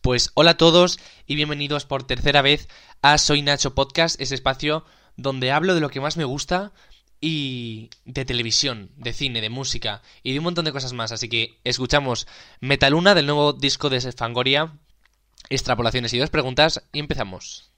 Pues hola a todos y bienvenidos por tercera vez a Soy Nacho Podcast, ese espacio donde hablo de lo que más me gusta y de televisión, de cine, de música y de un montón de cosas más. Así que escuchamos Metaluna del nuevo disco de Fangoria, extrapolaciones y dos preguntas y empezamos.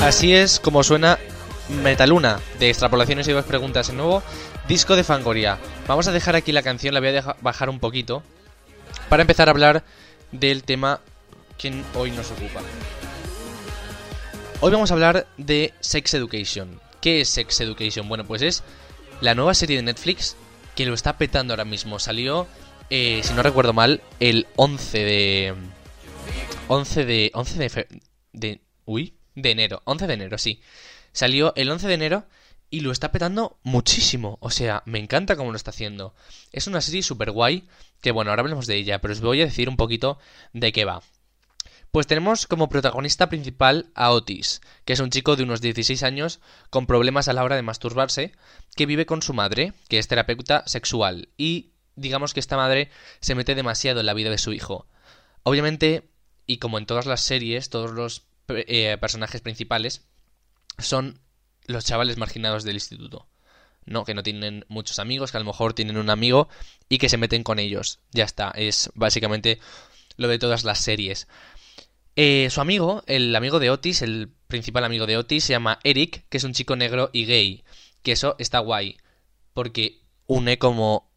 Así es como suena Metaluna, de extrapolaciones y dos preguntas. En nuevo disco de Fangoria. Vamos a dejar aquí la canción, la voy a bajar un poquito. Para empezar a hablar del tema que hoy nos ocupa. Hoy vamos a hablar de Sex Education. ¿Qué es Sex Education? Bueno, pues es la nueva serie de Netflix que lo está petando ahora mismo. Salió, eh, si no recuerdo mal, el 11 de... 11 de... 11 de... de uy, de enero, 11 de enero, sí. Salió el 11 de enero y lo está petando muchísimo. O sea, me encanta cómo lo está haciendo. Es una serie súper guay, que bueno, ahora hablemos de ella, pero os voy a decir un poquito de qué va. Pues tenemos como protagonista principal a Otis, que es un chico de unos 16 años con problemas a la hora de masturbarse, que vive con su madre, que es terapeuta sexual, y digamos que esta madre se mete demasiado en la vida de su hijo. Obviamente, y como en todas las series, todos los eh, personajes principales son los chavales marginados del instituto. No, que no tienen muchos amigos, que a lo mejor tienen un amigo y que se meten con ellos. Ya está, es básicamente lo de todas las series. Eh, su amigo, el amigo de Otis, el principal amigo de Otis, se llama Eric, que es un chico negro y gay. Que eso está guay, porque une como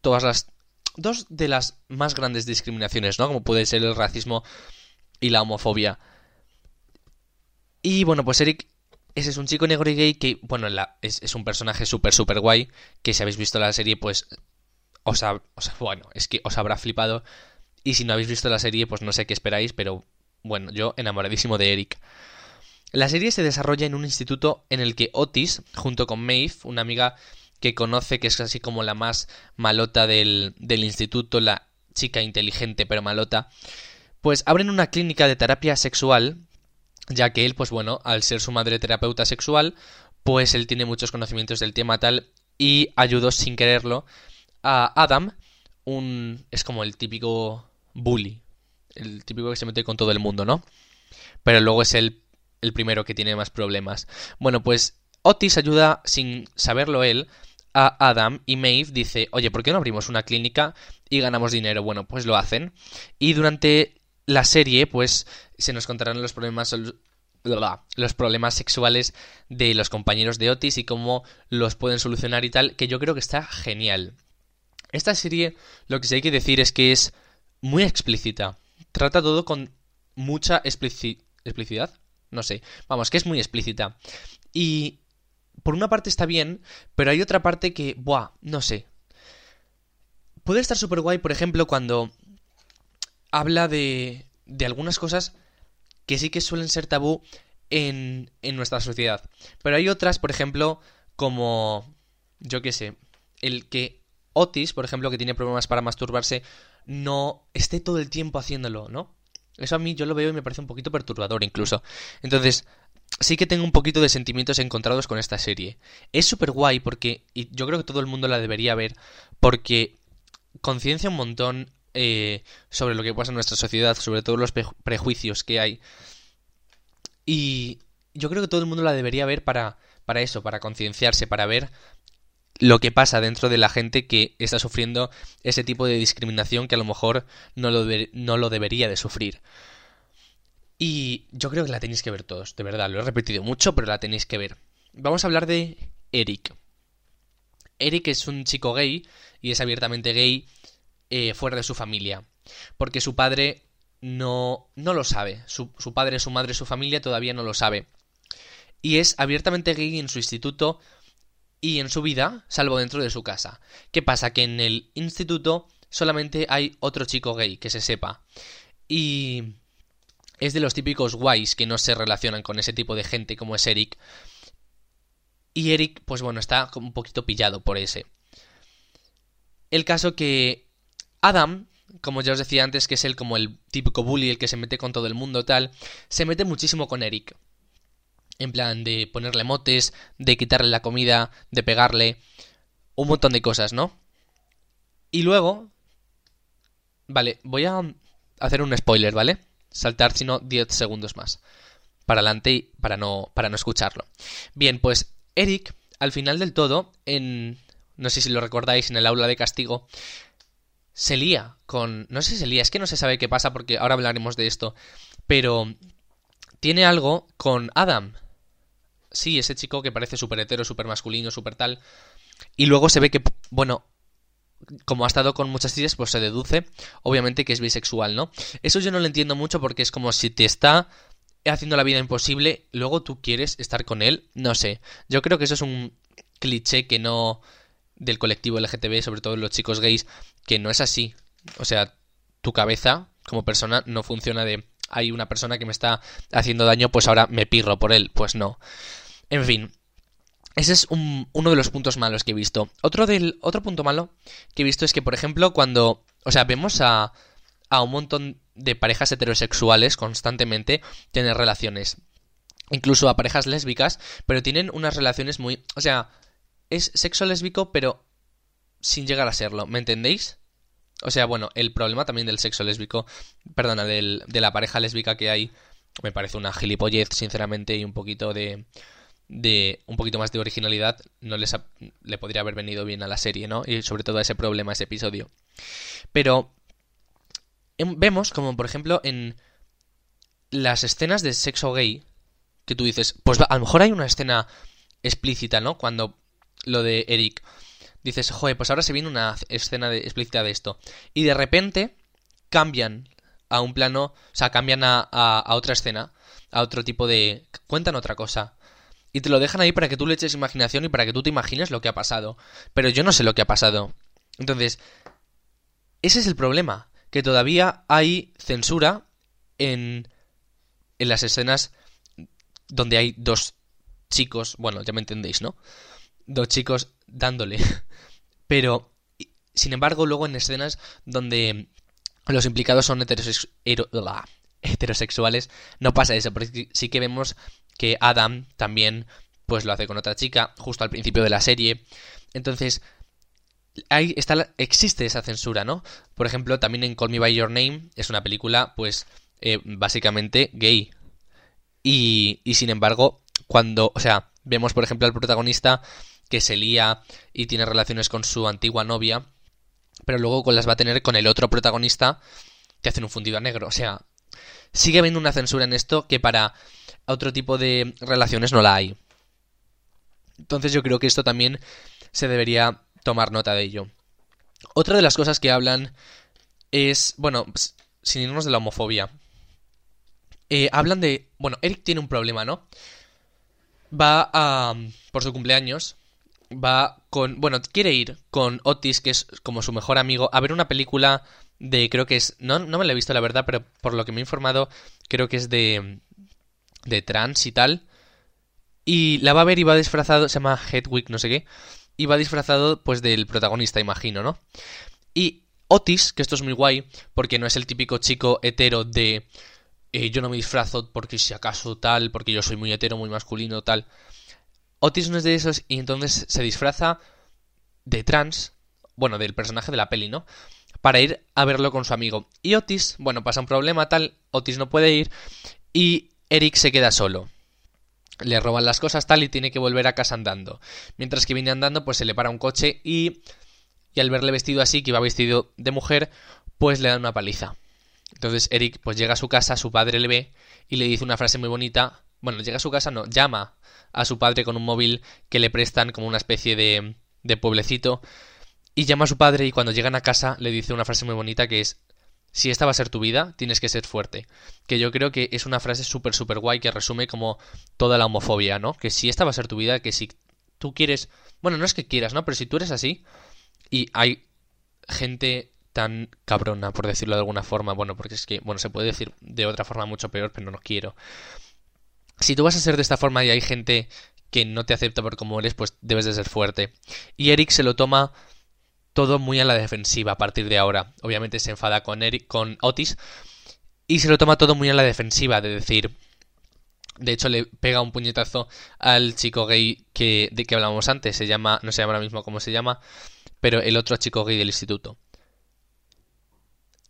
todas las... Dos de las más grandes discriminaciones, ¿no? Como puede ser el racismo y la homofobia. Y bueno, pues Eric, ese es un chico negro y gay que, bueno, la, es, un personaje súper, súper guay, que si habéis visto la serie, pues os, bueno, es que os habrá flipado. Y si no habéis visto la serie, pues no sé qué esperáis, pero bueno, yo enamoradísimo de Eric. La serie se desarrolla en un instituto en el que Otis, junto con Maeve, una amiga que conoce que es así como la más malota del, del instituto, la chica inteligente pero malota, pues abren una clínica de terapia sexual, ya que él, pues bueno, al ser su madre terapeuta sexual, pues él tiene muchos conocimientos del tema tal y ayudó sin quererlo a Adam, un es como el típico bully, el típico que se mete con todo el mundo, ¿no? Pero luego es el, el primero que tiene más problemas. Bueno, pues Otis ayuda sin saberlo él a Adam y Maeve dice, oye, ¿por qué no abrimos una clínica y ganamos dinero? Bueno, pues lo hacen. Y durante la serie, pues se nos contarán los problemas, los problemas sexuales de los compañeros de Otis y cómo los pueden solucionar y tal, que yo creo que está genial. Esta serie, lo que sí hay que decir es que es muy explícita. Trata todo con mucha explicidad. No sé. Vamos, que es muy explícita. Y por una parte está bien, pero hay otra parte que, buah, no sé. Puede estar súper guay, por ejemplo, cuando habla de, de algunas cosas que sí que suelen ser tabú en, en nuestra sociedad. Pero hay otras, por ejemplo, como, yo qué sé, el que Otis, por ejemplo, que tiene problemas para masturbarse, no esté todo el tiempo haciéndolo, ¿no? Eso a mí yo lo veo y me parece un poquito perturbador incluso. Entonces, sí que tengo un poquito de sentimientos encontrados con esta serie. Es súper guay porque, y yo creo que todo el mundo la debería ver, porque conciencia un montón eh, sobre lo que pasa en nuestra sociedad, sobre todos los prejuicios que hay. Y yo creo que todo el mundo la debería ver para, para eso, para concienciarse, para ver lo que pasa dentro de la gente que está sufriendo ese tipo de discriminación que a lo mejor no lo, no lo debería de sufrir. Y yo creo que la tenéis que ver todos, de verdad, lo he repetido mucho, pero la tenéis que ver. Vamos a hablar de Eric. Eric es un chico gay y es abiertamente gay eh, fuera de su familia. Porque su padre no, no lo sabe. Su, su padre, su madre, su familia todavía no lo sabe. Y es abiertamente gay en su instituto y en su vida, salvo dentro de su casa. ¿Qué pasa? Que en el instituto solamente hay otro chico gay, que se sepa. Y es de los típicos guays que no se relacionan con ese tipo de gente como es Eric. Y Eric, pues bueno, está un poquito pillado por ese. El caso que Adam, como ya os decía antes, que es el como el típico bully, el que se mete con todo el mundo tal, se mete muchísimo con Eric. En plan de ponerle motes, de quitarle la comida, de pegarle, un montón de cosas, ¿no? Y luego... Vale, voy a hacer un spoiler, ¿vale? Saltar, si no, 10 segundos más. Para adelante y para no, para no escucharlo. Bien, pues Eric, al final del todo, en... No sé si lo recordáis, en el aula de castigo, se lía con... No sé si se lía, es que no se sabe qué pasa porque ahora hablaremos de esto. Pero tiene algo con Adam. Sí, ese chico que parece súper hetero, súper masculino, súper tal. Y luego se ve que, bueno, como ha estado con muchas tías, pues se deduce, obviamente, que es bisexual, ¿no? Eso yo no lo entiendo mucho porque es como si te está haciendo la vida imposible, luego tú quieres estar con él, no sé. Yo creo que eso es un cliché que no del colectivo LGTB, sobre todo los chicos gays, que no es así. O sea, tu cabeza como persona no funciona de hay una persona que me está haciendo daño, pues ahora me pirro por él. Pues no. En fin. Ese es uno de los puntos malos que he visto. Otro, del, otro punto malo que he visto es que, por ejemplo, cuando... O sea, vemos a, a un montón de parejas heterosexuales constantemente tener relaciones. Incluso a parejas lésbicas, pero tienen unas relaciones muy... O sea, es sexo lésbico, pero sin llegar a serlo, ¿me entendéis? O sea, bueno, el problema también del sexo lésbico, perdona, del, de la pareja lésbica que hay, me parece una gilipollez, sinceramente, y un poquito de, de un poquito más de originalidad no les le podría haber venido bien a la serie, ¿no? Y sobre todo a ese problema, ese episodio. Pero vemos como, por ejemplo, en las escenas de sexo gay, que tú dices, pues a lo mejor hay una escena explícita, ¿no? Cuando lo de Eric. Dices, joder, pues ahora se viene una escena de, explícita de esto. Y de repente cambian a un plano, o sea, cambian a, a, otra escena, a otro tipo de... Cuentan otra cosa. Y te lo dejan ahí para que tú le eches imaginación y para que tú te imagines lo que ha pasado. Pero yo no sé lo que ha pasado. Entonces, ese es el problema. Que todavía hay censura en, en las escenas donde hay dos chicos, bueno, ya me entendéis, ¿no? dos chicos dándole. Pero, sin embargo, luego en escenas donde los implicados son heterosexuales, no pasa eso, porque sí que vemos que Adam también pues lo hace con otra chica justo al principio de la serie. Entonces, ahí está existe esa censura, ¿no? Por ejemplo, también en Call Me By Your Name es una película pues eh, básicamente gay. Y, y sin embargo, cuando, o sea, vemos por ejemplo al protagonista que se lía y tiene relaciones con su antigua novia, pero luego las va a tener con el otro protagonista que hacen un fundido a negro. O sea, sigue habiendo una censura en esto que para otro tipo de relaciones no la hay. Entonces yo creo que esto también se debería tomar nota de ello. Otra de las cosas que hablan es, bueno, sin irnos de la homofobia. Eh, hablan de, bueno, Eric tiene un problema, ¿no? Va a, por su cumpleaños, va con, bueno, quiere ir con Otis, que es como su mejor amigo, a ver una película de, creo que es, no, no me la he visto la verdad, pero por lo que me he informado, creo que es de, de trans y tal. Y la va a ver y va disfrazado, se llama Hedwig, no sé qué, y va disfrazado pues del protagonista, imagino, ¿no? Y Otis, que esto es muy guay, porque no es el típico chico hetero de eh, yo no me disfrazo porque si acaso tal, porque yo soy muy hetero, muy masculino, tal. Otis no es de esos y entonces se disfraza de trans, bueno, del personaje de la peli, ¿no? Para ir a verlo con su amigo. Y Otis, bueno, pasa un problema tal, Otis no puede ir y Eric se queda solo. Le roban las cosas tal y tiene que volver a casa andando. Mientras que viene andando, pues se le para un coche y y al verle vestido así, que iba vestido de mujer, pues le dan una paliza. Entonces Eric pues llega a su casa, su padre le ve y le dice una frase muy bonita. Bueno, llega a su casa, no, llama a su padre con un móvil que le prestan como una especie de, de pueblecito. Y llama a su padre y cuando llegan a casa le dice una frase muy bonita que es si esta va a ser tu vida, tienes que ser fuerte. Que yo creo que es una frase súper, súper guay que resume como toda la homofobia, ¿no? Que si esta va a ser tu vida, que si tú quieres... Bueno, no es que quieras, ¿no? Pero si tú eres así, y hay gente tan cabrona, por decirlo de alguna forma. Bueno, porque es que, bueno, se puede decir de otra forma mucho peor, pero no quiero. Si tú vas a ser de esta forma y hay gente que no te acepta por como eres, pues debes de ser fuerte. Y Eric se lo toma todo muy a la defensiva a partir de ahora. Obviamente se enfada con Eric, con Otis, y se lo toma todo muy a la defensiva, de decir. De hecho, le pega un puñetazo al chico gay que, de que hablábamos antes. Se llama, no se llama ahora mismo cómo se llama pero el otro chico gay del instituto.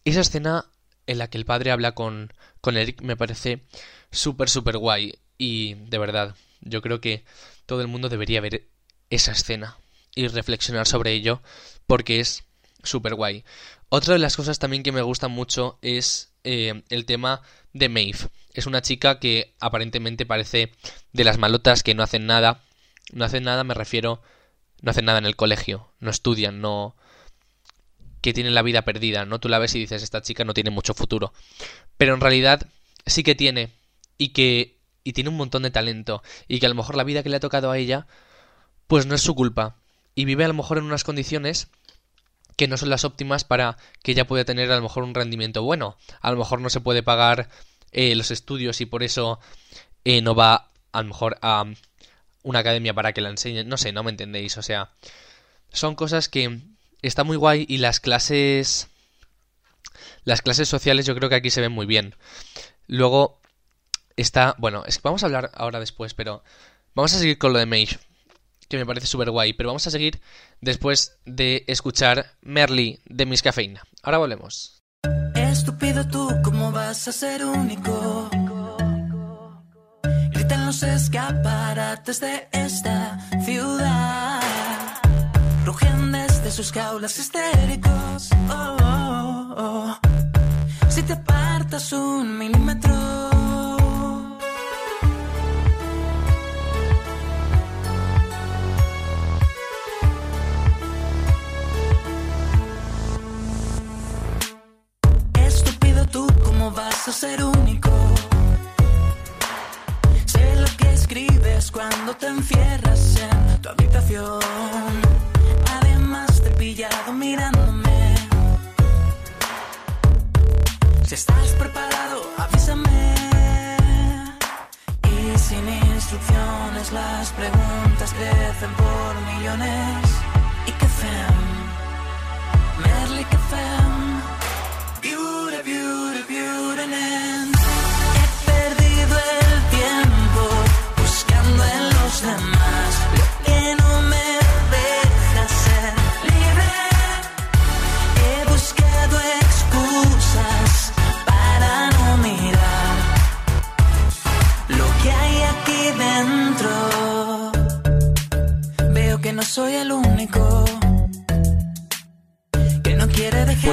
Esa escena en la que el padre habla con, con Eric me parece súper, súper guay. Y de verdad, yo creo que todo el mundo debería ver esa escena y reflexionar sobre ello porque es súper guay. Otra de las cosas también que me gusta mucho es eh, el tema de Maeve. Es una chica que aparentemente parece de las malotas que no hacen nada. No hacen nada, me refiero no hacen nada en el colegio, no estudian, no que la vida perdida, ¿no? Tú la ves y dices, esta chica no tiene mucho futuro. Pero en realidad sí que tiene y que y tiene un montón de talento y que a lo mejor la vida que le ha tocado a ella pues no es su culpa y vive a lo mejor en unas condiciones que no son las óptimas para que ella pueda tener a lo mejor un rendimiento bueno. A lo mejor no se puede pagar eh, los estudios y por eso eh, no va a lo mejor a una academia para que la enseñen. No sé, no me entendéis. O sea, son cosas que está muy guay y las clases... Las clases sociales yo creo que aquí se ven muy bien. Luego está... Bueno, vamos a hablar ahora después, pero vamos a seguir con lo de Mage, que me parece súper guay. Pero vamos a seguir después de escuchar Merly de Miss Cafeína. Ahora volvemos. Estúpido tú, ¿cómo vas a ser único? los escaparates de esta ciudad. Rugen desde sus jaulas histéricos. Oh, oh, oh. Si te apartas un milímetro.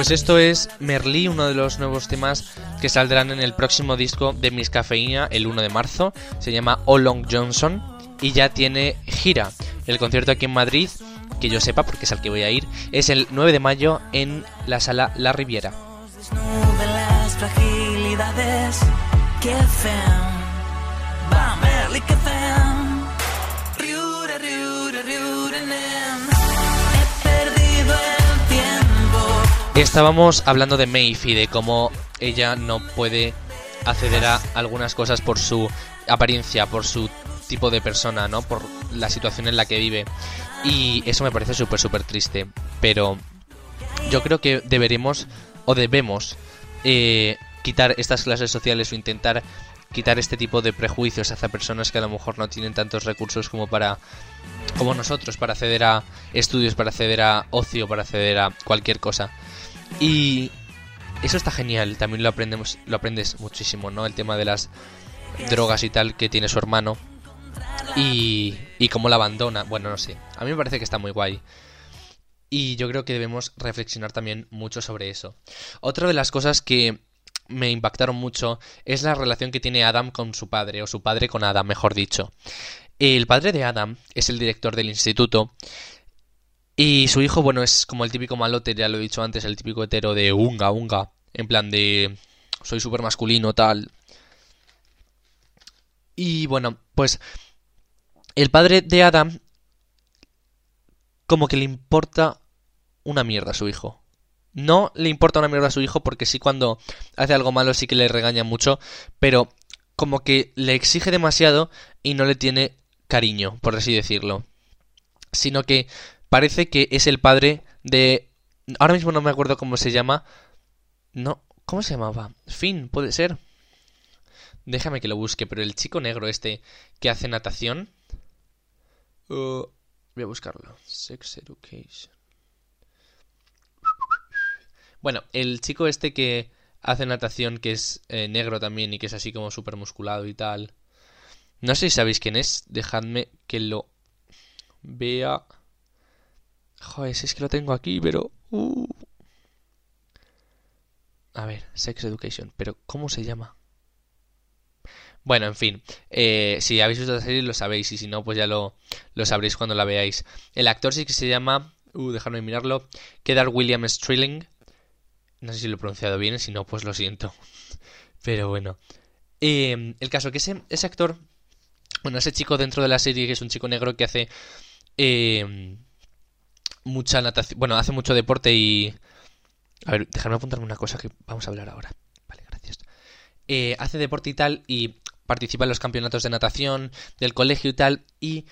Pues esto es Merlí, uno de los nuevos temas que saldrán en el próximo disco de Miss Cafeína el 1 de marzo. Se llama All Long Johnson y ya tiene gira. El concierto aquí en Madrid, que yo sepa porque es al que voy a ir, es el 9 de mayo en la sala La Riviera. Estábamos hablando de y de cómo ella no puede acceder a algunas cosas por su apariencia, por su tipo de persona, ¿no? Por la situación en la que vive. Y eso me parece súper, súper triste. Pero yo creo que deberemos o debemos eh, quitar estas clases sociales o intentar quitar este tipo de prejuicios hacia personas que a lo mejor no tienen tantos recursos como para como nosotros para acceder a estudios, para acceder a ocio, para acceder a cualquier cosa. Y eso está genial, también lo aprendemos, lo aprendes muchísimo, ¿no? El tema de las drogas y tal que tiene su hermano y, y cómo la abandona. Bueno, no sé, a mí me parece que está muy guay. Y yo creo que debemos reflexionar también mucho sobre eso. Otra de las cosas que me impactaron mucho es la relación que tiene Adam con su padre, o su padre con Adam, mejor dicho. El padre de Adam es el director del instituto. Y su hijo, bueno, es como el típico malote, ya lo he dicho antes, el típico hetero de unga, unga. En plan de. Soy súper masculino, tal. Y bueno, pues. El padre de Adam. Como que le importa una mierda a su hijo. No le importa una mierda a su hijo porque sí cuando hace algo malo sí que le regaña mucho, pero como que le exige demasiado y no le tiene cariño, por así decirlo. Sino que parece que es el padre de... Ahora mismo no me acuerdo cómo se llama. No, ¿cómo se llamaba? Finn, puede ser. Déjame que lo busque, pero el chico negro este que hace natación... Uh, voy a buscarlo. Sex Education. Bueno, el chico este que hace natación, que es eh, negro también y que es así como súper musculado y tal. No sé si sabéis quién es. Dejadme que lo vea. Joder, si es que lo tengo aquí, pero... uh. A ver, Sex Education. Pero, ¿cómo se llama? Bueno, en fin. eh, si habéis visto la serie lo sabéis y si no, pues ya lo, lo sabréis cuando la veáis. El actor sí que se llama... Uh, dejadme mirarlo. Kedar William Strilling. No sé si lo he pronunciado bien, si no, pues lo siento. Pero bueno. Eh, el caso que ese, ese actor, bueno, ese chico dentro de la serie, que es un chico negro que hace eh, mucha natación, bueno, hace mucho deporte y... A ver, déjame apuntarme una cosa que vamos a hablar ahora. Vale, gracias. Eh, hace deporte y tal y participa en los campeonatos de natación del colegio y tal y...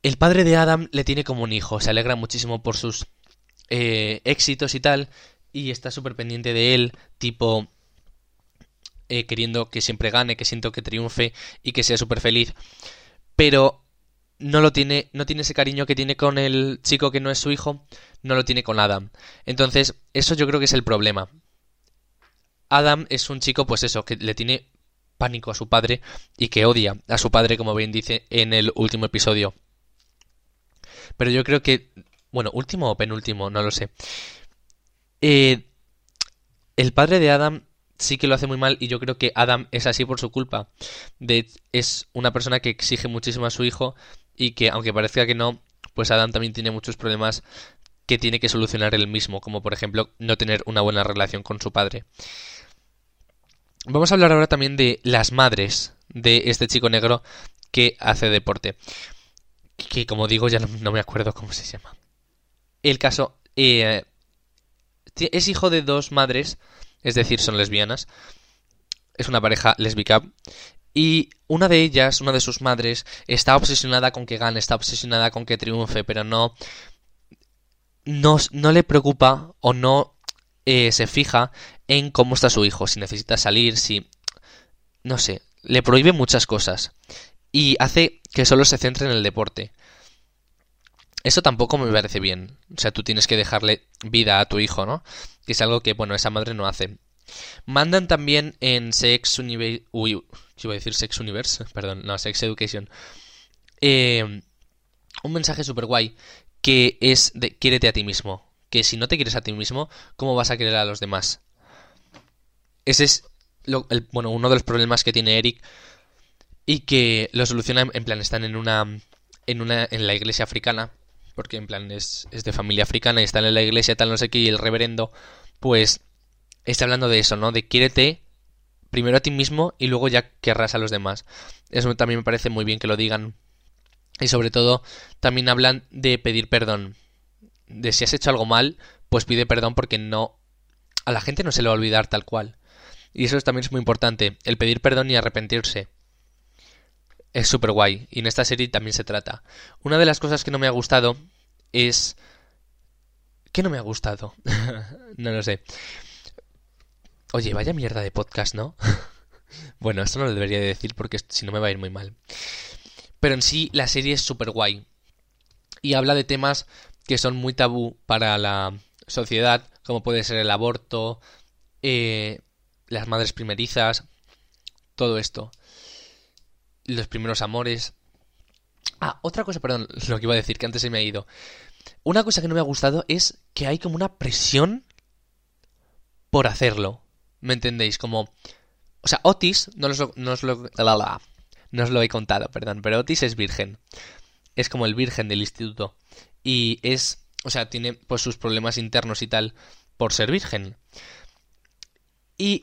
El padre de Adam le tiene como un hijo, se alegra muchísimo por sus eh, éxitos y tal, y está súper pendiente de él, tipo eh, queriendo que siempre gane, que siento que triunfe y que sea súper feliz, pero no lo tiene, no tiene ese cariño que tiene con el chico que no es su hijo, no lo tiene con Adam. Entonces, eso yo creo que es el problema. Adam es un chico, pues eso, que le tiene pánico a su padre y que odia a su padre, como bien dice en el último episodio. Pero yo creo que, bueno, último o penúltimo, no lo sé. Eh, el padre de Adam sí que lo hace muy mal y yo creo que Adam es así por su culpa. Es una persona que exige muchísimo a su hijo y que, aunque parezca que no, pues Adam también tiene muchos problemas que tiene que solucionar él mismo, como por ejemplo no tener una buena relación con su padre. Vamos a hablar ahora también de las madres de este chico negro que hace deporte. Que como digo ya no, me acuerdo cómo se llama. El caso... eh, es hijo de dos madres, es decir, son lesbianas. Es una pareja lésbica. Y una de ellas, una de sus madres, está obsesionada con que gane, está obsesionada con que triunfe, pero no. No, no le preocupa o no eh, se fija en cómo está su hijo, si necesita salir, si. No sé, le prohíbe muchas cosas. Y hace que solo se centre en el deporte. Eso tampoco me parece bien. O sea, tú tienes que dejarle vida a tu hijo, ¿no? Que es algo que, bueno, esa madre no hace. Mandan también en Sex. Uy, ¿qué iba a decir Sex Universe? Perdón, no, Sex Education. Eh, un mensaje súper guay que es de quiérete a ti mismo. que si no te quieres a ti mismo, ¿cómo vas a querer a los demás? Ese es bueno, uno de los problemas que tiene Eric y que lo soluciona en plan, están en una, en una, en la iglesia africana, porque en plan es, es de familia africana y están en la iglesia tal no sé qué y el reverendo pues está hablando de eso, ¿no? De quiérete primero a ti mismo y luego ya querrás a los demás. Eso también me parece muy bien que lo digan. Y sobre todo también hablan de pedir perdón. De si has hecho algo mal, pues pide perdón porque no a la gente no se le va a olvidar tal cual. Y eso también es muy importante, el pedir perdón y arrepentirse. Es súper guay, y en esta serie también se trata. Una de las cosas que no me ha gustado es... ¿Qué no me ha gustado? no lo sé. Oye, vaya mierda de podcast, ¿no? bueno, esto no lo debería decir porque si no me va a ir muy mal. Pero en sí, la serie es súper guay. Y habla de temas que son muy tabú para la sociedad, como puede ser el aborto, eh, las madres primerizas, todo esto. Los primeros amores. Ah, otra cosa, perdón, lo que iba a decir, que antes se me ha ido. Una cosa que no me ha gustado es que hay como una presión por hacerlo. ¿Me entendéis? Como... O sea, Otis, no os lo, no os lo, no os lo he contado, perdón, pero Otis es virgen. Es como el virgen del instituto. Y es... O sea, tiene pues sus problemas internos y tal por ser virgen. Y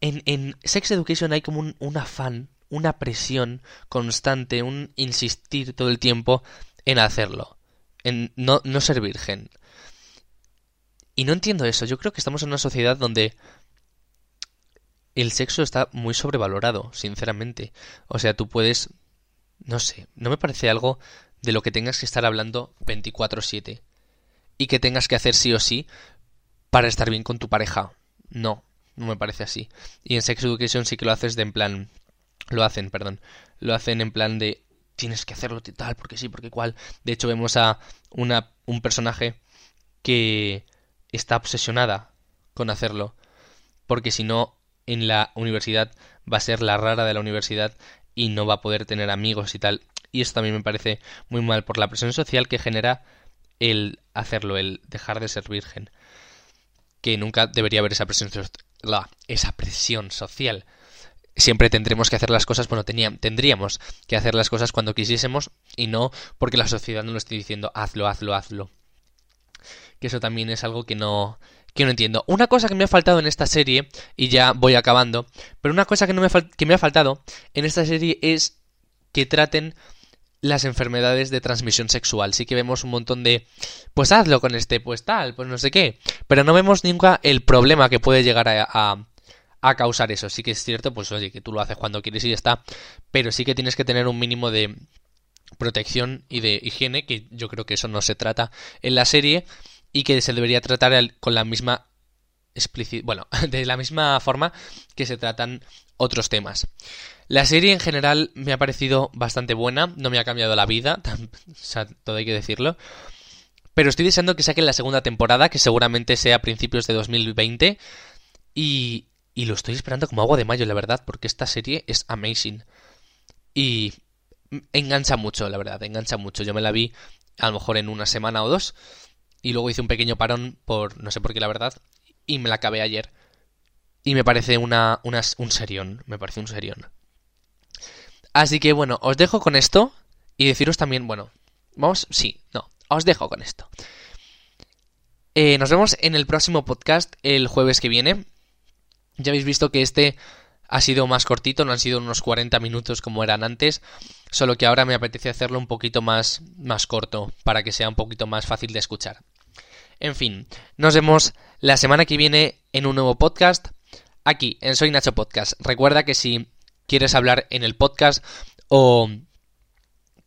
en, Sex Education hay como un, afán, una presión constante, un insistir todo el tiempo en hacerlo, en no, no ser virgen. Y no entiendo eso, yo creo que estamos en una sociedad donde el sexo está muy sobrevalorado, sinceramente. O sea, tú puedes... No sé, no me parece algo de lo que tengas que estar hablando 24/7 y que tengas que hacer sí o sí para estar bien con tu pareja. No, no me parece así. Y en Sex Education sí que lo haces de en plan... Lo hacen, perdón. Lo hacen en plan de... Tienes que hacerlo tal, porque sí, porque cual. De hecho vemos a una, un personaje que está obsesionada con hacerlo. Porque si no, en la universidad va a ser la rara de la universidad y no va a poder tener amigos y tal. Y eso también me parece muy mal por la presión social que genera el hacerlo, el dejar de ser virgen. Que nunca debería haber esa presión esa presión social. Siempre tendremos que hacer las cosas, bueno, tendríamos que hacer las cosas cuando quisiésemos y no porque la sociedad no lo esté diciendo hazlo, hazlo, hazlo. Que eso también es algo que no, que no entiendo. Una cosa que me ha faltado en esta serie, y ya voy acabando, pero una cosa que, no me, que me ha faltado en esta serie es que traten las enfermedades de transmisión sexual. Sí que vemos un montón de, pues hazlo con este, pues tal, pues no sé qué. Pero no vemos nunca el problema que puede llegar a, a, causar eso. Sí que es cierto, pues oye, que tú lo haces cuando quieres y ya está. Pero sí que tienes que tener un mínimo de protección y de higiene, que yo creo que eso no se trata en la serie y que se debería tratar con la misma bueno, de la misma forma que se tratan otros temas. La serie en general me ha parecido bastante buena, no me ha cambiado la vida, o sea, todo hay que decirlo. Pero estoy deseando que saquen la segunda temporada, que seguramente sea a principios de 2020. Y, y lo estoy esperando como agua de mayo, la verdad, porque esta serie es amazing. Y engancha mucho, la verdad, engancha mucho. Yo me la vi a lo mejor en una semana o dos. Y luego hice un pequeño parón por no sé por qué, la verdad y me la acabé ayer. Y me parece una, un serión, me parece un serión. Así que bueno, os dejo con esto y deciros también, bueno, vamos, sí, no, os dejo con esto. Eh, nos vemos en el próximo podcast el jueves que viene. Ya habéis visto que este ha sido más cortito, no han sido unos 40 minutos como eran antes, solo que ahora me apetece hacerlo un poquito más, más corto para que sea un poquito más fácil de escuchar. En fin, nos vemos la semana que viene en un nuevo podcast aquí en Soy Nacho Podcast. Recuerda que si quieres hablar en el podcast o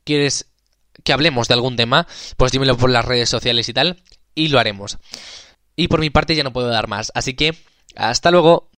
quieres que hablemos de algún tema, pues dímelo por las redes sociales y tal, y lo haremos. Y por mi parte ya no puedo dar más, así que hasta luego.